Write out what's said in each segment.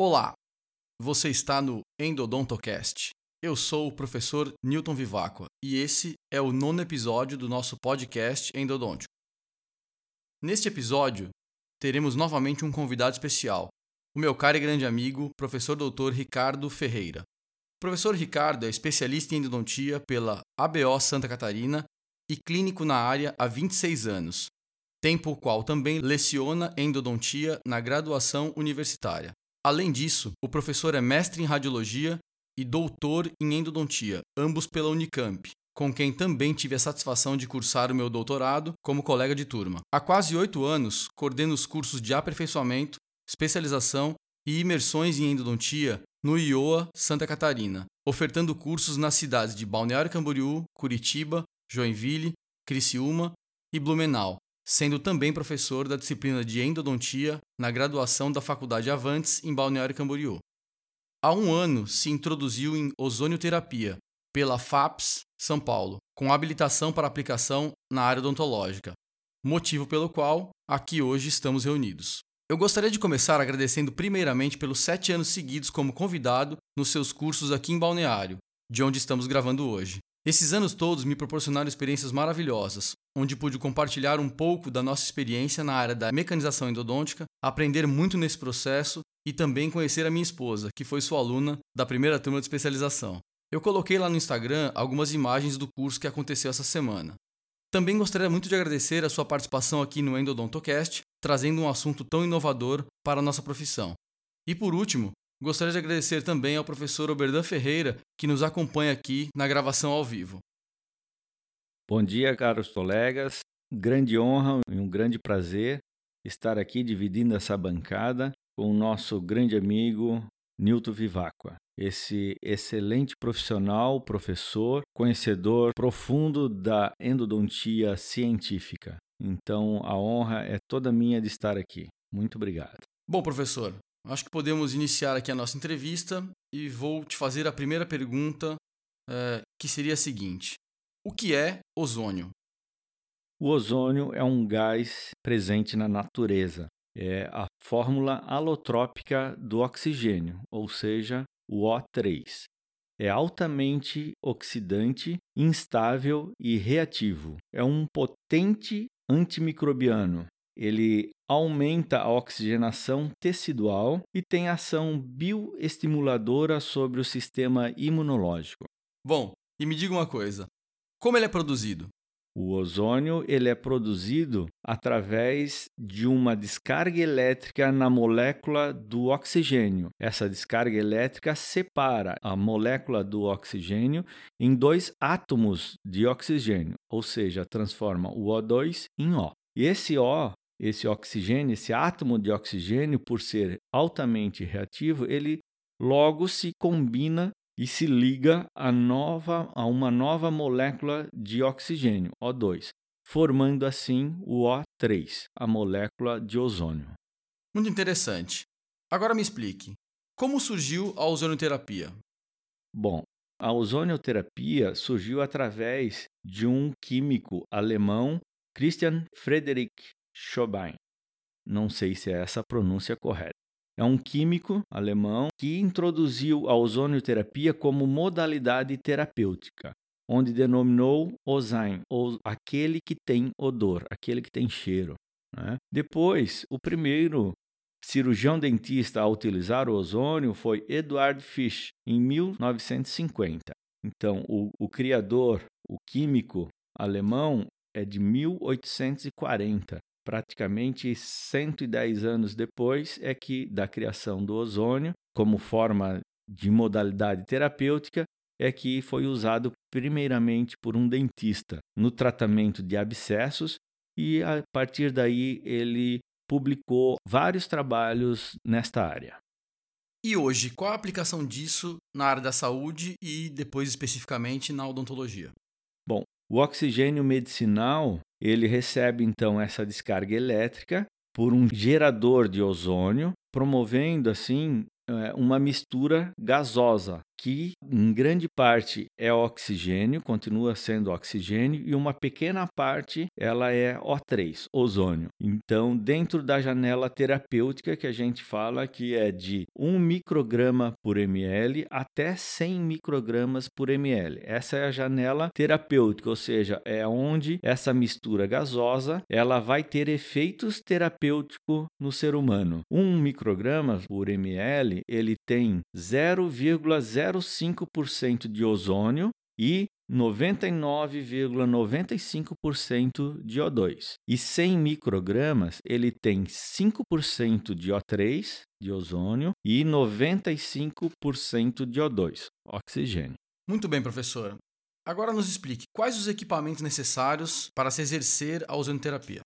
Olá, você está no Endodontocast. Eu sou o professor Newton Vivacqua e esse é o nono episódio do nosso podcast endodôntico. Neste episódio, teremos novamente um convidado especial, o meu caro e grande amigo, professor doutor Ricardo Ferreira. O professor Ricardo é especialista em endodontia pela ABO Santa Catarina e clínico na área há 26 anos, tempo qual também leciona endodontia na graduação universitária. Além disso, o professor é mestre em radiologia e doutor em endodontia, ambos pela Unicamp, com quem também tive a satisfação de cursar o meu doutorado como colega de turma. Há quase oito anos, coordeno os cursos de aperfeiçoamento, especialização e imersões em endodontia no IOA Santa Catarina, ofertando cursos nas cidades de Balneário Camboriú, Curitiba, Joinville, Criciúma e Blumenau, sendo também professor da disciplina de endodontia na graduação da Faculdade Avantes em Balneário Camboriú. Há um ano se introduziu em ozonioterapia pela FAPS São Paulo, com habilitação para aplicação na área odontológica, motivo pelo qual aqui hoje estamos reunidos. Eu gostaria de começar agradecendo primeiramente pelos sete anos seguidos como convidado nos seus cursos aqui em Balneário, de onde estamos gravando hoje. Esses anos todos me proporcionaram experiências maravilhosas, onde pude compartilhar um pouco da nossa experiência na área da mecanização endodôntica, aprender muito nesse processo e também conhecer a minha esposa, que foi sua aluna da primeira turma de especialização. Eu coloquei lá no Instagram algumas imagens do curso que aconteceu essa semana. Também gostaria muito de agradecer a sua participação aqui no Endodontocast, trazendo um assunto tão inovador para a nossa profissão. E por último, Gostaria de agradecer também ao professor Oberdan Ferreira, que nos acompanha aqui na gravação ao vivo. Bom dia, caros colegas. Grande honra e um grande prazer estar aqui dividindo essa bancada com o nosso grande amigo Nilton Vivacqua, esse excelente profissional, professor, conhecedor profundo da endodontia científica. Então, a honra é toda minha de estar aqui. Muito obrigado. Bom, professor, Acho que podemos iniciar aqui a nossa entrevista e vou te fazer a primeira pergunta, é, que seria a seguinte: O que é ozônio? O ozônio é um gás presente na natureza. É a fórmula alotrópica do oxigênio, ou seja, o O3. É altamente oxidante, instável e reativo. É um potente antimicrobiano, ele aumenta a oxigenação tecidual e tem ação bioestimuladora sobre o sistema imunológico. Bom, e me diga uma coisa: como ele é produzido? O ozônio ele é produzido através de uma descarga elétrica na molécula do oxigênio. Essa descarga elétrica separa a molécula do oxigênio em dois átomos de oxigênio, ou seja, transforma o O2 em O. E esse O esse oxigênio, esse átomo de oxigênio, por ser altamente reativo, ele logo se combina e se liga a, nova, a uma nova molécula de oxigênio, O2, formando assim o O3, a molécula de ozônio. Muito interessante. Agora me explique, como surgiu a ozonioterapia? Bom, a ozonioterapia surgiu através de um químico alemão, Christian Friedrich Schobein. Não sei se é essa a pronúncia correta. É um químico alemão que introduziu a ozonioterapia como modalidade terapêutica, onde denominou Ozain, ou aquele que tem odor, aquele que tem cheiro. Né? Depois, o primeiro cirurgião dentista a utilizar o ozônio foi Eduard Fisch, em 1950. Então, o, o criador, o químico alemão, é de 1840 praticamente 110 anos depois é que da criação do ozônio como forma de modalidade terapêutica é que foi usado primeiramente por um dentista no tratamento de abscessos e a partir daí ele publicou vários trabalhos nesta área. E hoje, qual a aplicação disso na área da saúde e depois especificamente na odontologia? Bom, o oxigênio medicinal ele recebe então essa descarga elétrica por um gerador de ozônio, promovendo assim é, uma mistura gasosa que em grande parte é oxigênio, continua sendo oxigênio, e uma pequena parte ela é O3, ozônio. Então, dentro da janela terapêutica que a gente fala que é de 1 micrograma por ml até 100 microgramas por ml. Essa é a janela terapêutica, ou seja, é onde essa mistura gasosa ela vai ter efeitos terapêuticos no ser humano. 1 micrograma por ml ele tem 0,0 0,05% de ozônio e 99,95% de O2. E 100 microgramas, ele tem 5% de O3, de ozônio, e 95% de O2, oxigênio. Muito bem, professor. Agora nos explique quais os equipamentos necessários para se exercer a ozonoterapia.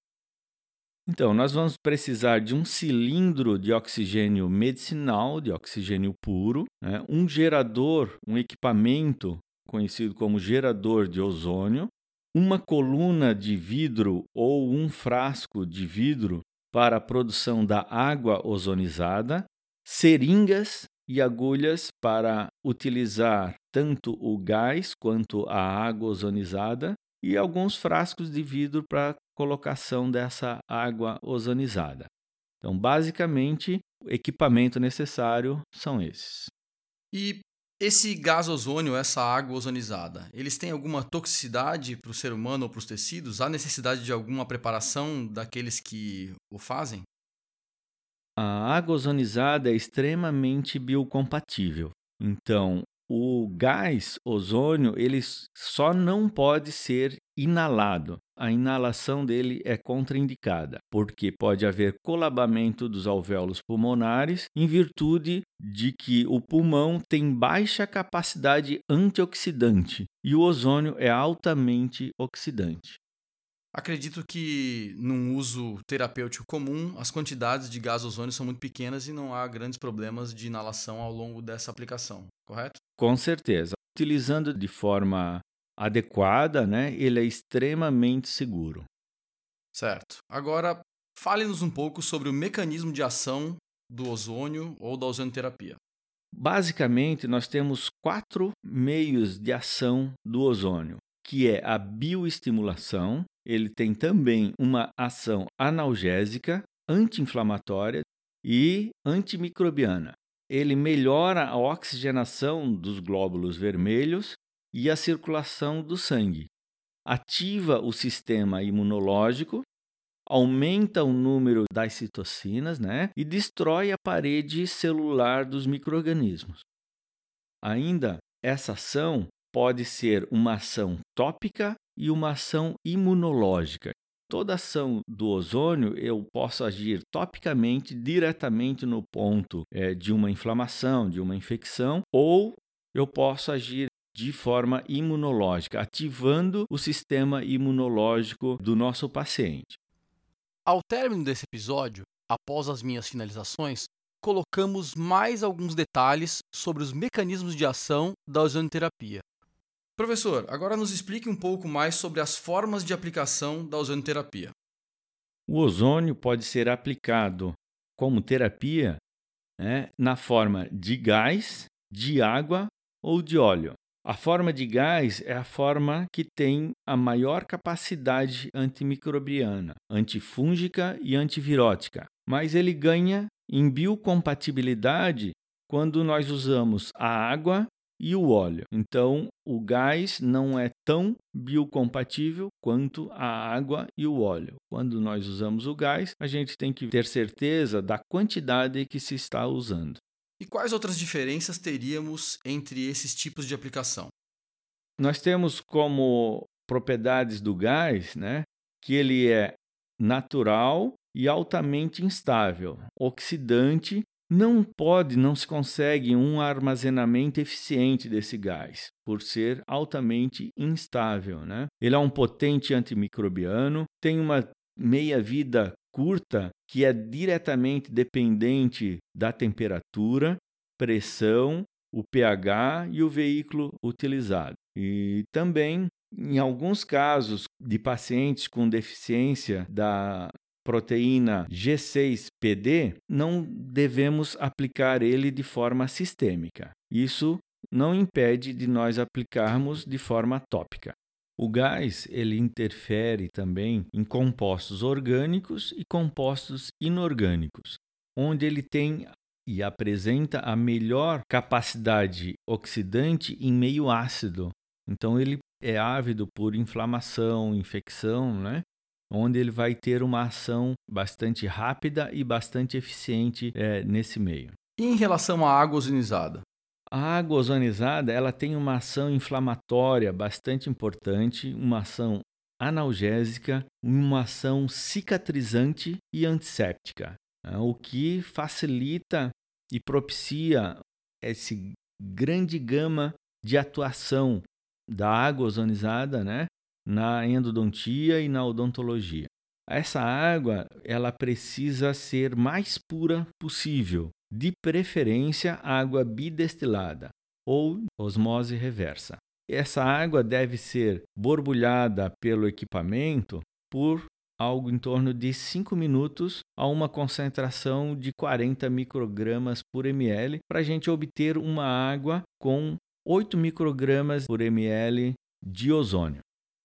Então, nós vamos precisar de um cilindro de oxigênio medicinal, de oxigênio puro, né? um gerador, um equipamento conhecido como gerador de ozônio, uma coluna de vidro ou um frasco de vidro para a produção da água ozonizada, seringas e agulhas para utilizar tanto o gás quanto a água ozonizada e alguns frascos de vidro para colocação dessa água ozonizada. Então, basicamente, o equipamento necessário são esses. E esse gás ozônio, essa água ozonizada, eles têm alguma toxicidade para o ser humano ou para os tecidos? Há necessidade de alguma preparação daqueles que o fazem? A água ozonizada é extremamente biocompatível. Então, o gás ozônio ele só não pode ser inalado. A inalação dele é contraindicada, porque pode haver colabamento dos alvéolos pulmonares em virtude de que o pulmão tem baixa capacidade antioxidante e o ozônio é altamente oxidante. Acredito que, num uso terapêutico comum, as quantidades de gás ozônio são muito pequenas e não há grandes problemas de inalação ao longo dessa aplicação, correto? Com certeza. Utilizando de forma adequada, né, ele é extremamente seguro. Certo. Agora, fale-nos um pouco sobre o mecanismo de ação do ozônio ou da ozonoterapia. Basicamente, nós temos quatro meios de ação do ozônio, que é a bioestimulação, ele tem também uma ação analgésica, anti-inflamatória e antimicrobiana. Ele melhora a oxigenação dos glóbulos vermelhos e a circulação do sangue. Ativa o sistema imunológico, aumenta o número das citocinas né, e destrói a parede celular dos microorganismos. Ainda, essa ação pode ser uma ação tópica e uma ação imunológica. Toda ação do ozônio eu posso agir topicamente, diretamente no ponto é, de uma inflamação, de uma infecção, ou eu posso agir de forma imunológica, ativando o sistema imunológico do nosso paciente. Ao término desse episódio, após as minhas finalizações, colocamos mais alguns detalhes sobre os mecanismos de ação da ozonoterapia. Professor, agora nos explique um pouco mais sobre as formas de aplicação da ozonoterapia. O ozônio pode ser aplicado como terapia né, na forma de gás, de água ou de óleo. A forma de gás é a forma que tem a maior capacidade antimicrobiana, antifúngica e antivirótica, mas ele ganha em biocompatibilidade quando nós usamos a água e o óleo. Então, o gás não é tão biocompatível quanto a água e o óleo. Quando nós usamos o gás, a gente tem que ter certeza da quantidade que se está usando. E quais outras diferenças teríamos entre esses tipos de aplicação? Nós temos como propriedades do gás, né, que ele é natural e altamente instável, oxidante, não pode, não se consegue um armazenamento eficiente desse gás, por ser altamente instável. Né? Ele é um potente antimicrobiano, tem uma meia-vida curta que é diretamente dependente da temperatura, pressão, o pH e o veículo utilizado. E também, em alguns casos de pacientes com deficiência da proteína G6PD, não devemos aplicar ele de forma sistêmica. Isso não impede de nós aplicarmos de forma tópica. O gás ele interfere também em compostos orgânicos e compostos inorgânicos, onde ele tem e apresenta a melhor capacidade oxidante em meio ácido. Então ele é ávido por inflamação, infecção, né? Onde ele vai ter uma ação bastante rápida e bastante eficiente é, nesse meio. E em relação à água ozonizada? A água ozonizada ela tem uma ação inflamatória bastante importante, uma ação analgésica, uma ação cicatrizante e antisséptica, né? o que facilita e propicia esse grande gama de atuação da água ozonizada, né, na endodontia e na odontologia. Essa água, ela precisa ser mais pura possível, de preferência água bidestilada ou osmose reversa. Essa água deve ser borbulhada pelo equipamento por algo em torno de 5 minutos a uma concentração de 40 microgramas por ml para a gente obter uma água com 8 microgramas por ml de ozônio.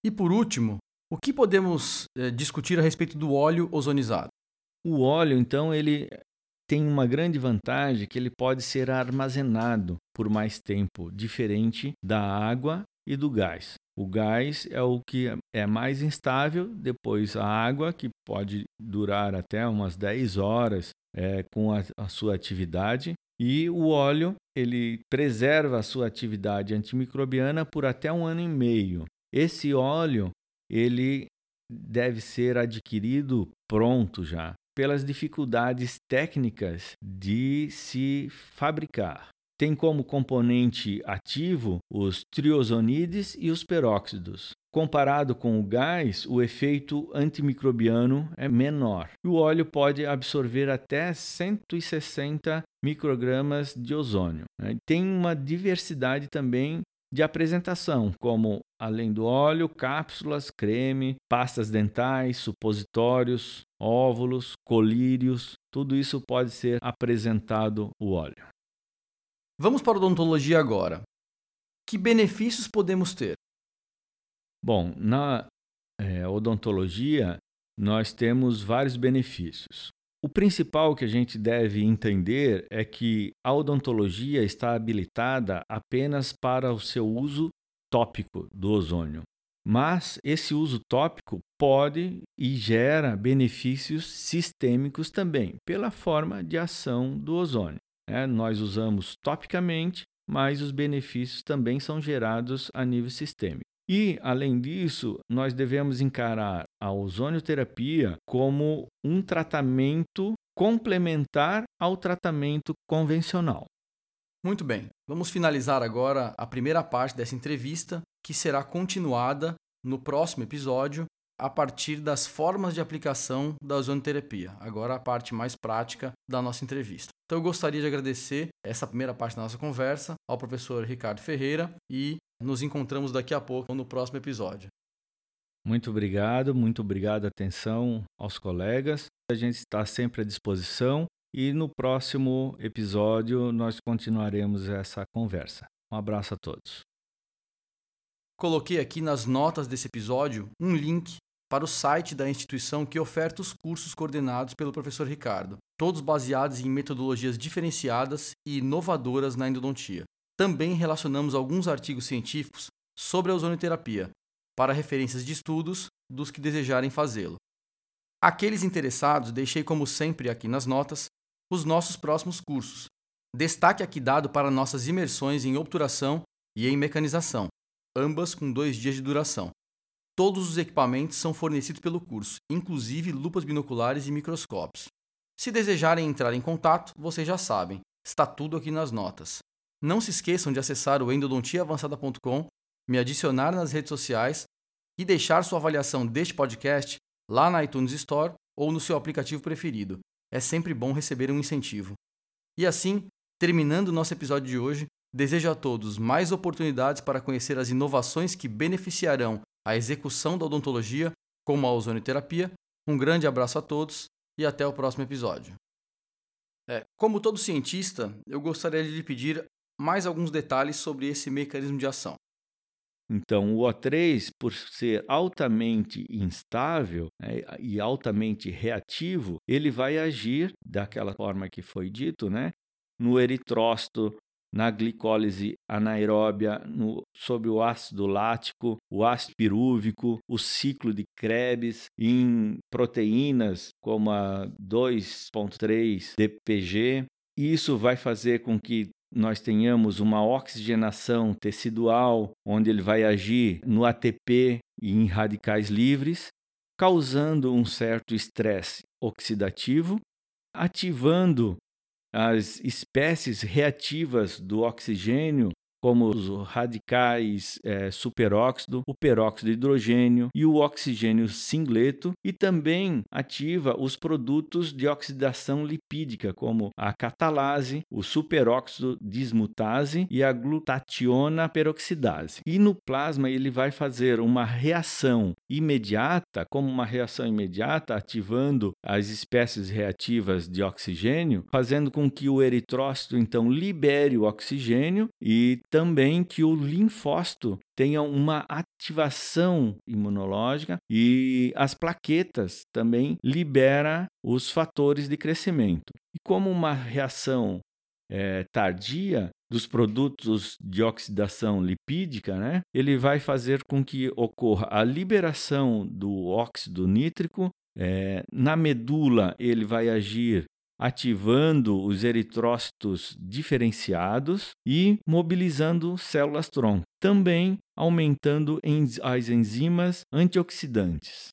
E por último, o que podemos eh, discutir a respeito do óleo ozonizado? O óleo, então, ele tem uma grande vantagem que ele pode ser armazenado por mais tempo, diferente da água e do gás. O gás é o que é mais instável, depois a água, que pode durar até umas 10 horas é, com a, a sua atividade, e o óleo, ele preserva a sua atividade antimicrobiana por até um ano e meio. Esse óleo, ele deve ser adquirido pronto já, pelas dificuldades técnicas de se fabricar. Tem como componente ativo os triosonides e os peróxidos. Comparado com o gás, o efeito antimicrobiano é menor. O óleo pode absorver até 160 microgramas de ozônio. Né? Tem uma diversidade também de apresentação, como além do óleo, cápsulas, creme, pastas dentais, supositórios, óvulos, colírios, tudo isso pode ser apresentado o óleo. Vamos para a odontologia agora. Que benefícios podemos ter? Bom, na é, odontologia, nós temos vários benefícios. O principal que a gente deve entender é que a odontologia está habilitada apenas para o seu uso tópico do ozônio. Mas esse uso tópico pode e gera benefícios sistêmicos também, pela forma de ação do ozônio. Né? Nós usamos topicamente, mas os benefícios também são gerados a nível sistêmico. E, além disso, nós devemos encarar a ozonioterapia como um tratamento complementar ao tratamento convencional. Muito bem, vamos finalizar agora a primeira parte dessa entrevista, que será continuada no próximo episódio a partir das formas de aplicação da ozonoterapia. Agora a parte mais prática da nossa entrevista. Então eu gostaria de agradecer essa primeira parte da nossa conversa ao professor Ricardo Ferreira e nos encontramos daqui a pouco no próximo episódio. Muito obrigado, muito obrigado atenção aos colegas. A gente está sempre à disposição e no próximo episódio nós continuaremos essa conversa. Um abraço a todos. Coloquei aqui nas notas desse episódio um link para o site da instituição que oferta os cursos coordenados pelo professor Ricardo, todos baseados em metodologias diferenciadas e inovadoras na endodontia. Também relacionamos alguns artigos científicos sobre a ozonoterapia, para referências de estudos dos que desejarem fazê-lo. Aqueles interessados, deixei como sempre aqui nas notas os nossos próximos cursos. Destaque aqui dado para nossas imersões em obturação e em mecanização, ambas com dois dias de duração. Todos os equipamentos são fornecidos pelo curso, inclusive lupas binoculares e microscópios. Se desejarem entrar em contato, vocês já sabem, está tudo aqui nas notas. Não se esqueçam de acessar o endodontiaavançada.com, me adicionar nas redes sociais e deixar sua avaliação deste podcast lá na iTunes Store ou no seu aplicativo preferido. É sempre bom receber um incentivo. E assim, terminando nosso episódio de hoje, desejo a todos mais oportunidades para conhecer as inovações que beneficiarão a execução da odontologia, como a ozonioterapia. Um grande abraço a todos e até o próximo episódio. É, como todo cientista, eu gostaria de lhe pedir mais alguns detalhes sobre esse mecanismo de ação. Então, o O3, por ser altamente instável né, e altamente reativo, ele vai agir daquela forma que foi dito, né, no eritrócito, na glicólise anaeróbia, no, o ácido lático, o ácido pirúvico, o ciclo de Krebs, em proteínas como a 2.3 DPG. Isso vai fazer com que nós tenhamos uma oxigenação tecidual, onde ele vai agir no ATP e em radicais livres, causando um certo estresse oxidativo, ativando as espécies reativas do oxigênio como os radicais é, superóxido, o peróxido de hidrogênio e o oxigênio singleto, e também ativa os produtos de oxidação lipídica, como a catalase, o superóxido dismutase e a glutationa peroxidase. E no plasma ele vai fazer uma reação imediata, como uma reação imediata, ativando as espécies reativas de oxigênio, fazendo com que o eritrócito então libere o oxigênio e também que o linfócito tenha uma ativação imunológica e as plaquetas também libera os fatores de crescimento. E como uma reação é, tardia dos produtos de oxidação lipídica, né, ele vai fazer com que ocorra a liberação do óxido nítrico. É, na medula, ele vai agir ativando os eritrócitos diferenciados e mobilizando células-tronco, também aumentando as enzimas antioxidantes.